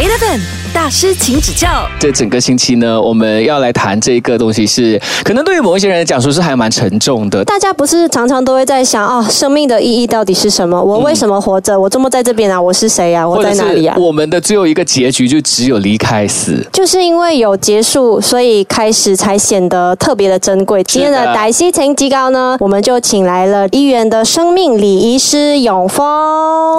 8 FM. 大师，请指教。这整个星期呢，我们要来谈这个东西是，可能对于某一些人来讲说是还蛮沉重的。大家不是常常都会在想哦，生命的意义到底是什么？我为什么活着？我周末在这边啊？我是谁啊？我在哪里啊？我们的最后一个结局就只有离开死，就是因为有结束，所以开始才显得特别的珍贵。今天的歹西情极高呢，我们就请来了医院的生命礼仪师永峰。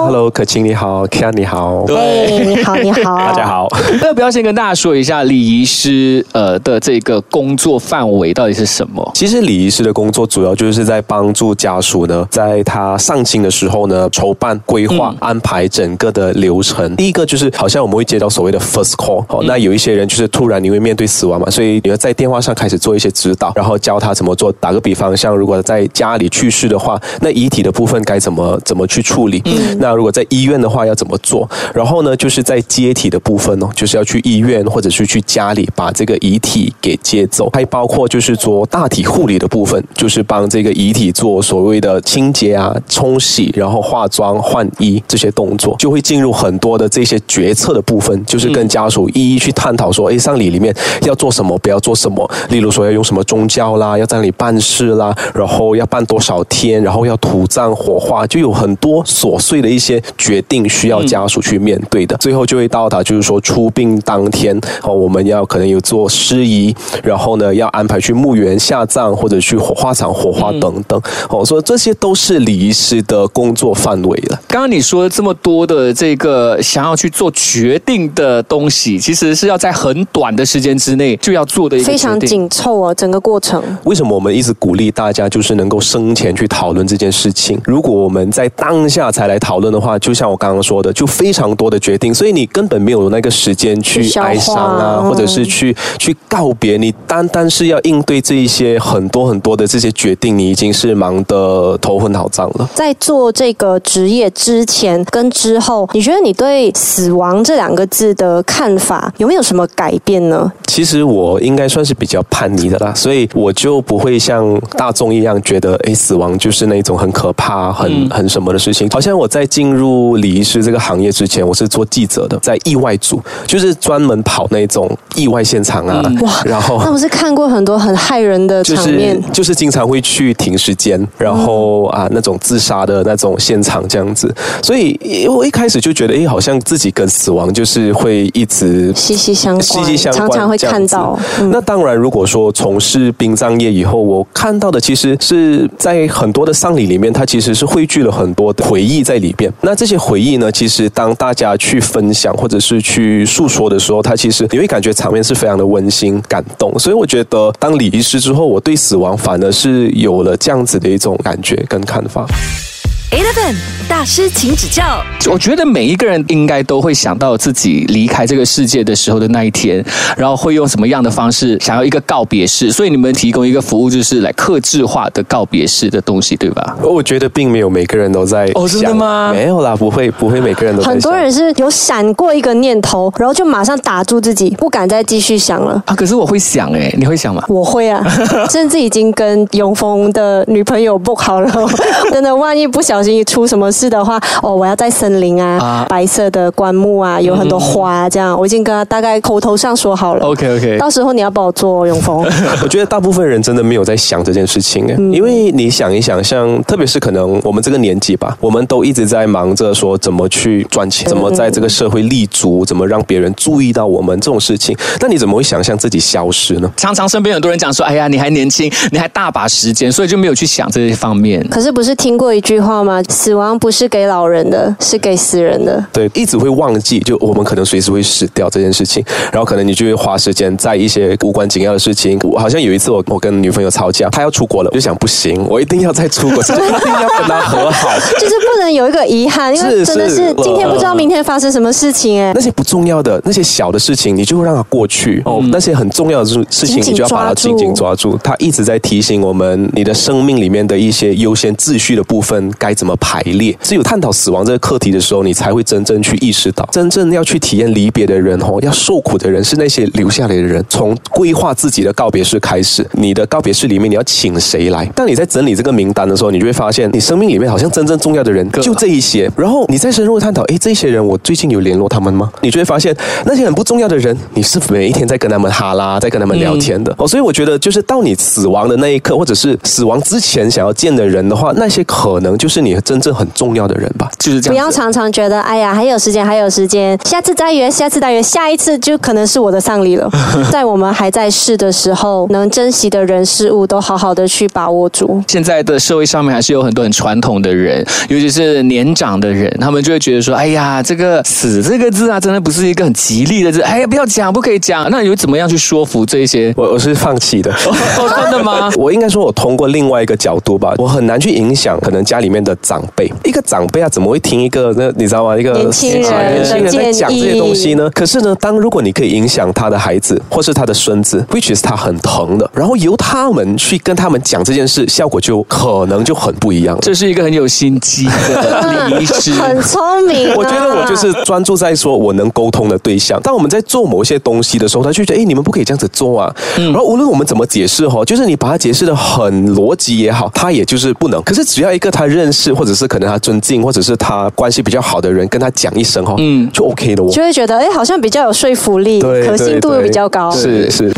Hello，可晴你好，Kia 你好，对，你好，你好，大家好。要不要先跟大家说一下礼仪师呃的这个工作范围到底是什么？其实礼仪师的工作主要就是在帮助家属呢，在他上亲的时候呢，筹办、规划、安排整个的流程。第一个就是好像我们会接到所谓的 first call，哦，那有一些人就是突然你会面对死亡嘛，所以你要在电话上开始做一些指导，然后教他怎么做。打个比方，像如果在家里去世的话，那遗体的部分该怎么怎么去处理？嗯，那如果在医院的话要怎么做？然后呢，就是在接体的部分哦，就是要去医院或者是去家里把这个遗体给接走，还包括就是做大体护理的部分，就是帮这个遗体做所谓的清洁啊、冲洗，然后化妆、换衣这些动作，就会进入很多的这些决策的部分，就是跟家属一一去探讨说，哎，丧礼里面要做什么，不要做什么，例如说要用什么宗教啦，要在那里办事啦，然后要办多少天，然后要土葬、火化，就有很多琐碎的一些决定需要家属去面对的，最后就会到达就是说出殡当天哦，我们要可能有做司仪，然后呢要安排去墓园下葬或者去火化场火化等等哦，所以这些都是礼仪师的工作范围了。刚刚你说这么多的这个想要去做决定的东西，其实是要在很短的时间之内就要做的一个非常紧凑啊，整个过程。为什么我们一直鼓励大家就是能够生前去讨论这件事情？如果我们在当下才来讨论的话，就像我刚刚说的，就非常多的决定，所以你根本没有那个时间去哀伤啊，或者是去去告别。你单单是要应对这一些很多很多的这些决定，你已经是忙得头昏脑胀了。在做这个职业之前跟之后，你觉得你对死亡这两个字的看法有没有什么改变呢？其实我应该算是比较叛逆的啦，所以我就不会像大众一样觉得，哎，死亡就是那种很可怕、很很什么的事情。好像我在进入礼仪师这个行业之前，我是做记者的，在意外组，就是专门跑那种意外现场啊。哇，然后那不是看过很多很害人的场面，就是经常会去停尸间，然后啊那种自杀的那种现场这样子。所以我一开始就觉得，哎，好像自己跟死亡就是会一直息息相关，息息相关，常常会看到。那当然，如果说从事殡葬业以后，我看到的其实是在很多的丧礼里面，它其实是汇聚了很多的回忆在里边。那这些回忆呢，其实当大家去分享或者是去诉说的时候，它其实你会感觉场面是非常的温馨感动。所以我觉得，当礼仪师之后，我对死亡反而是有了这样子的一种感觉跟看法。Eleven 大师，请指教。我觉得每一个人应该都会想到自己离开这个世界的时候的那一天，然后会用什么样的方式想要一个告别式。所以你们提供一个服务，就是来克制化的告别式的东西，对吧？我觉得并没有每个人都在哦，真的吗？没有啦，不会，不会每个人都。很多人是有闪过一个念头，然后就马上打住自己，不敢再继续想了啊。可是我会想哎，你会想吗？我会啊，甚至已经跟永峰的女朋友不好了。真的，万一不小心出什么事的话，哦，我要在森林啊，白色的棺木啊，有很多花，这样我已经跟他大概口头上说好了。OK OK，到时候你要帮我做永丰。我觉得大部分人真的没有在想这件事情哎，因为你想一想，像特别是可能我们这个年纪吧，我们都一直在忙着说怎么去赚钱，怎么在这个社会立足，怎么让别人注意到我们这种事情。那你怎么会想象自己消失呢？常常身边很多人讲说，哎呀，你还年轻，你还大把时间，所以就没有去想这些方面。可是不是听过一句话吗？死亡不是给老人的，是给死人的。对，一直会忘记，就我们可能随时会死掉这件事情，然后可能你就会花时间在一些无关紧要的事情。我好像有一次我我跟女朋友吵架，她要出国了，我就想不行，我一定要再出国，一定要跟她和好，就是不能有一个遗憾，因为真的是今天不知道明天发生什么事情哎。那些不重要的那些小的事情，你就会让它过去哦。那些很重要的事事情，你就要把它紧紧抓住。它一直在提醒我们，你的生命里面的一些优先秩序的部分该怎。么排列。只有探讨死亡这个课题的时候，你才会真正去意识到，真正要去体验离别的人哦，要受苦的人是那些留下来的人。从规划自己的告别式开始，你的告别式里面你要请谁来？当你在整理这个名单的时候，你就会发现，你生命里面好像真正重要的人就这一些。然后你再深入探讨，诶，这些人我最近有联络他们吗？你就会发现，那些很不重要的人，你是每一天在跟他们哈拉，在跟他们聊天的哦。所以我觉得，就是到你死亡的那一刻，或者是死亡之前想要见的人的话，那些可能就是你真正很重要的人吧。就是这样。不要常常觉得，哎呀，还有时间，还有时间，下次再约，下次再约，下一次就可能是我的丧礼了。在我们还在世的时候，能珍惜的人事物，都好好的去把握住。现在的社会上面还是有很多很传统的人，尤其是年长的人，他们就会觉得说，哎呀，这个死这个字啊，真的不是一个很吉利的字，哎呀，不要讲，不可以讲。那你怎么样去说服这些？我我是放弃的，真的吗？我应该说，我通过另外一个角度吧，我很难去影响可能家里面的长辈。一个长辈啊，怎么会听一个那你知道吗？一个年轻人年轻人在讲这些东西呢？可是呢，当如果你可以影响他的孩子或是他的孙子，which is 他很疼的，然后由他们去跟他们讲这件事，效果就可能就很不一样了。这是一个很有心机的礼仪师，很聪明啊。我觉得我就是专注在说我能沟通的对象。当我们在做某些东西的时候，他就觉得，哎，你们不可以这样子做啊。然后无论我们怎么解释哈，就是你把它解释的很逻辑也好，他也就是不能。可是只要一个他认识，或者是可能他尊敬，或者是他关系比较好的人跟他讲一声哈，嗯，就 OK 的我。就会觉得，哎，好像比较有说服力，可信度又比较高。是是。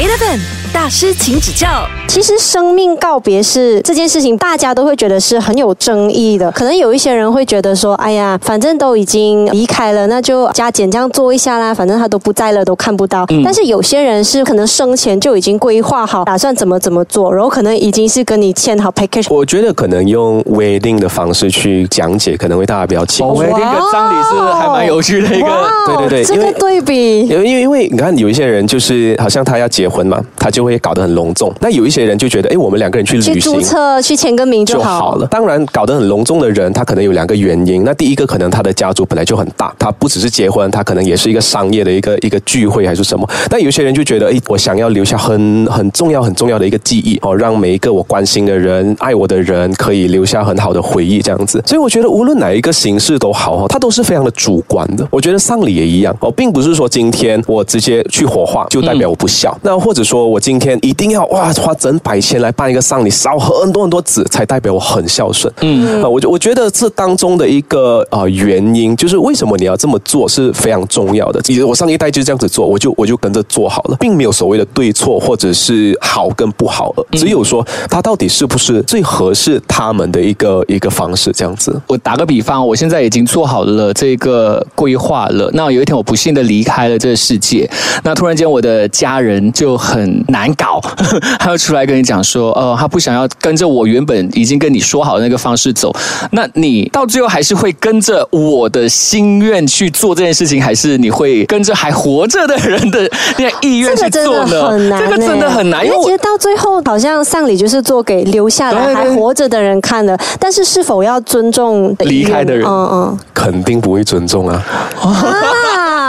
Eleven 大师，请指教。其实生命告别是这件事情，大家都会觉得是很有争议的。可能有一些人会觉得说，哎呀，反正都已经离开了，那就加减这样做一下啦，反正他都不在了，都看不到。但是有些人是可能生前就已经规划好，打算怎么怎么做，然后可能已经是跟你签好 package。我觉得可能用 wedding 的方式去讲解，可能会大家比较清楚。我们那个葬礼是还蛮有趣的一个。哇对对对这个因为对比。因为因为因为你看有一些人就是好像他要结婚嘛，他就会搞得很隆重。那有一些人就觉得，哎，我们两个人去去旅行注册、去签个名就就好。了。当然，搞得很隆重的人，他可能有两个原因。那第一个，可能他的家族本来就很大，他不只是结婚，他可能也是一个商业的一个一个聚会还是什么。但有些人就觉得，哎，我想要留下很很重要很重要的一个记忆哦，让每一个我关心的人、爱我的人可以留下很好的回忆，这样子。所以我觉得，无论哪一个形式都好哈，它都是非常的主观的。我觉得丧礼也一样哦，并不是说今天我直接去火化就代表我不孝，那或者说我今天一定要哇花整百千来办一个丧礼，烧很多很多纸才代表我很孝顺。嗯，我我觉得这当中的一个呃原因，就是为什么你要这么做是非常重要的。其实我上一代就这样子做，我就我就跟着做好了，并没有所谓的对错或者是好跟不好，只有说他到底是不是最合适他们的一个一个方式这样子。我打个比方，我现在已经做好了这个规划了。那有一天我不幸的离开了这个世界，那突然间我的家人就很难搞，他要出来跟你讲说，呃，他不想要跟着我原本已经跟你说好的那个方式走。那你到最后还是会跟着我的心愿去做这件事情，还是你会跟着还活着的人的那个意愿去这个真的做呢？很难、这个真的很难，因为其实到最后，好像丧礼就是做给留下来还活着的人看的，但是是否要尊重离开的人嗯嗯肯定不会尊重啊！嗯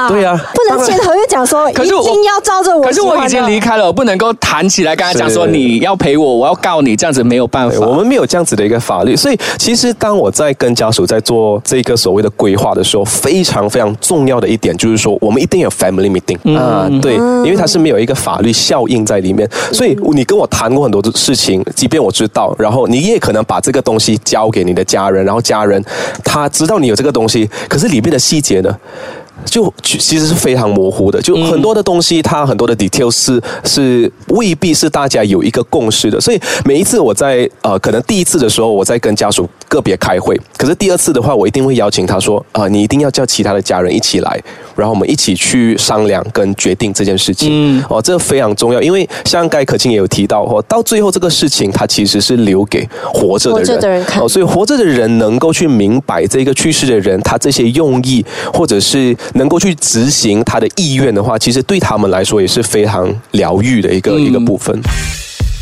啊，对呀不能签合约讲说一可是我定要照着我可是我已经离开。了，我不能够谈起来跟他讲说你要陪我，我要告你，这样子没有办法。我们没有这样子的一个法律，所以其实当我在跟家属在做这个所谓的规划的时候，非常非常重要的一点就是说，我们一定有 family meeting 啊，对，因为它是没有一个法律效应在里面，所以你跟我谈过很多的事情，即便我知道，然后你也可能把这个东西交给你的家人，然后家人他知道你有这个东西，可是里面的细节呢？就其实是非常模糊的，就很多的东西，它很多的 detail 是是未必是大家有一个共识的，所以每一次我在呃，可能第一次的时候我在跟家属个别开会，可是第二次的话，我一定会邀请他说啊、你一定要叫其他的家人一起来，然后我们一起去商量跟决定这件事情。嗯，哦，这个非常重要，因为像刚才可清也有提到哦，到最后这个事情它其实是留给活着的人，活着的人看。哦，所以活着的人能够去明白这个去世的人他这些用意，或者是能够去执行他的意愿的话，其实对他们来说也是非常疗愈的一个、一个部分。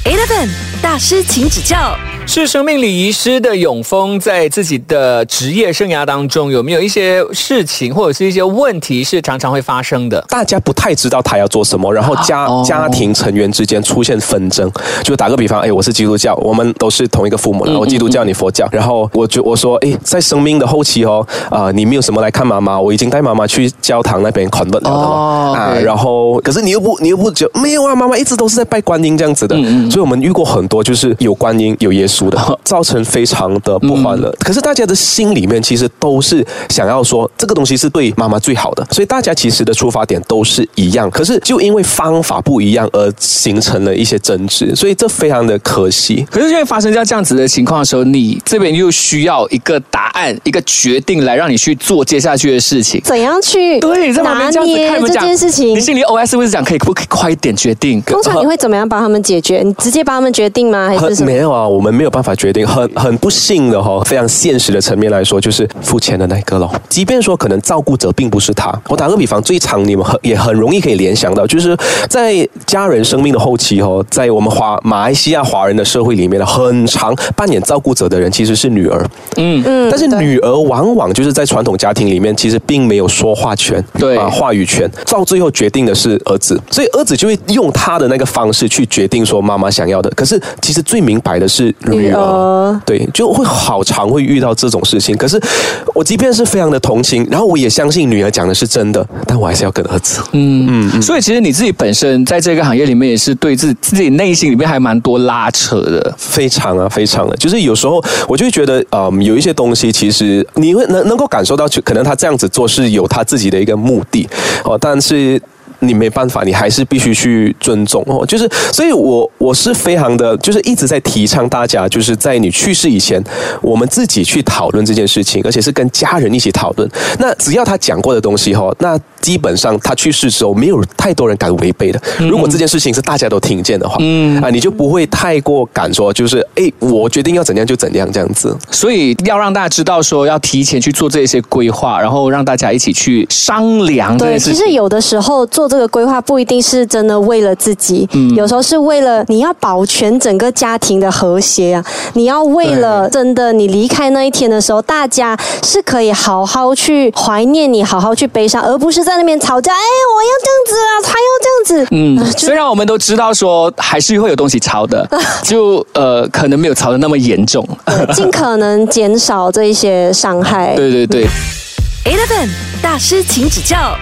Eleven 大师，请指教。是生命礼仪师的永丰，在自己的职业生涯当中，有没有一些事情或者是一些问题是常常会发生的？大家不太知道他要做什么，然后家、哦家庭成员之间出现纷争。就打个比方，哎，我是基督教，我们都是同一个父母，然后我基督教，你佛教，然后我就我说，哎，在生命的后期哦，啊、你没有什么来看妈妈，我已经带妈妈去教堂那边 convert 了的嘛哦啊然后可是你又不你又不就没有啊，妈妈一直都是在拜观音这样子的，所以我们遇过很多就是有观音有耶稣的，造成非常的不欢乐。可是大家的心里面其实都是想要说这个东西是对妈妈最好的，所以大家其实的出发点都是一样，可是就因为方法不一样而形成了一些争执，所以这非常的可惜。可是因为发生在这样子的情况的时候，你这边又需要一个答案、一个决定来让你去做接下去的事情。怎样去对，你在旁拿边这样子看捏这你们讲件事情你？心里 OS 会是讲可以不可以快一点决定？通常你会怎么样帮他们解决？你直接帮他们决定吗？还是没？有啊，我们没有办法决定，很很不幸的哈、非常现实的层面来说，就是付钱的那个咯。即便说可能照顾者并不是他，我打个比方，最常你们很也很容易可以联想到，就是在家人生命的后期哦，在我们华马来西亚华人的社会里面呢，很常扮演照顾者的人其实是女儿，嗯，嗯但是女儿往往就是在传统家庭里面，其实并没有说话权，对啊，话语权，到最后决定的是儿子，所以儿子就会用他的那个方式去决定说妈妈想要的。可是其实最明白的是女女儿儿，对，就会好常会遇到这种事情。可是我即便是非常的同情，然后我也相信女儿讲的是真的，但我还是要跟儿子。嗯嗯，所以其实你自己本身在这个行业里面也是对自自己内心里面还蛮多拉扯的。非常啊，非常的，就是有时候我就会觉得，嗯，有一些东西其实你会能能够感受到，就可能他这样子做是有他自己的一个目的哦，但是。你没办法，你还是必须去尊重哦。就是，所以我我是非常的，就是一直在提倡大家，就是在你去世以前，我们自己去讨论这件事情，而且是跟家人一起讨论。那只要他讲过的东西哈、那基本上他去世之后，没有太多人敢违背的。如果这件事情是大家都听见的话，嗯啊，你就不会太过敢说，就是哎，我决定要怎样就怎样这样子。所以要让大家知道说要提前去做这些规划，然后让大家一起去商量对。其实有的时候做这个规划不一定是真的为了自己，嗯有时候是为了你要保全整个家庭的和谐啊。你要为了真的你离开那一天的时候，大家是可以好好去怀念你，好好去悲伤，而不是在那边吵架。哎，我要这样子啊，他要这样子。嗯，虽然我们都知道说还是会有东西吵的，就呃可能没有吵的那么严重。尽可能减少这一些伤害。对 对对。Eleven 大师，请指教。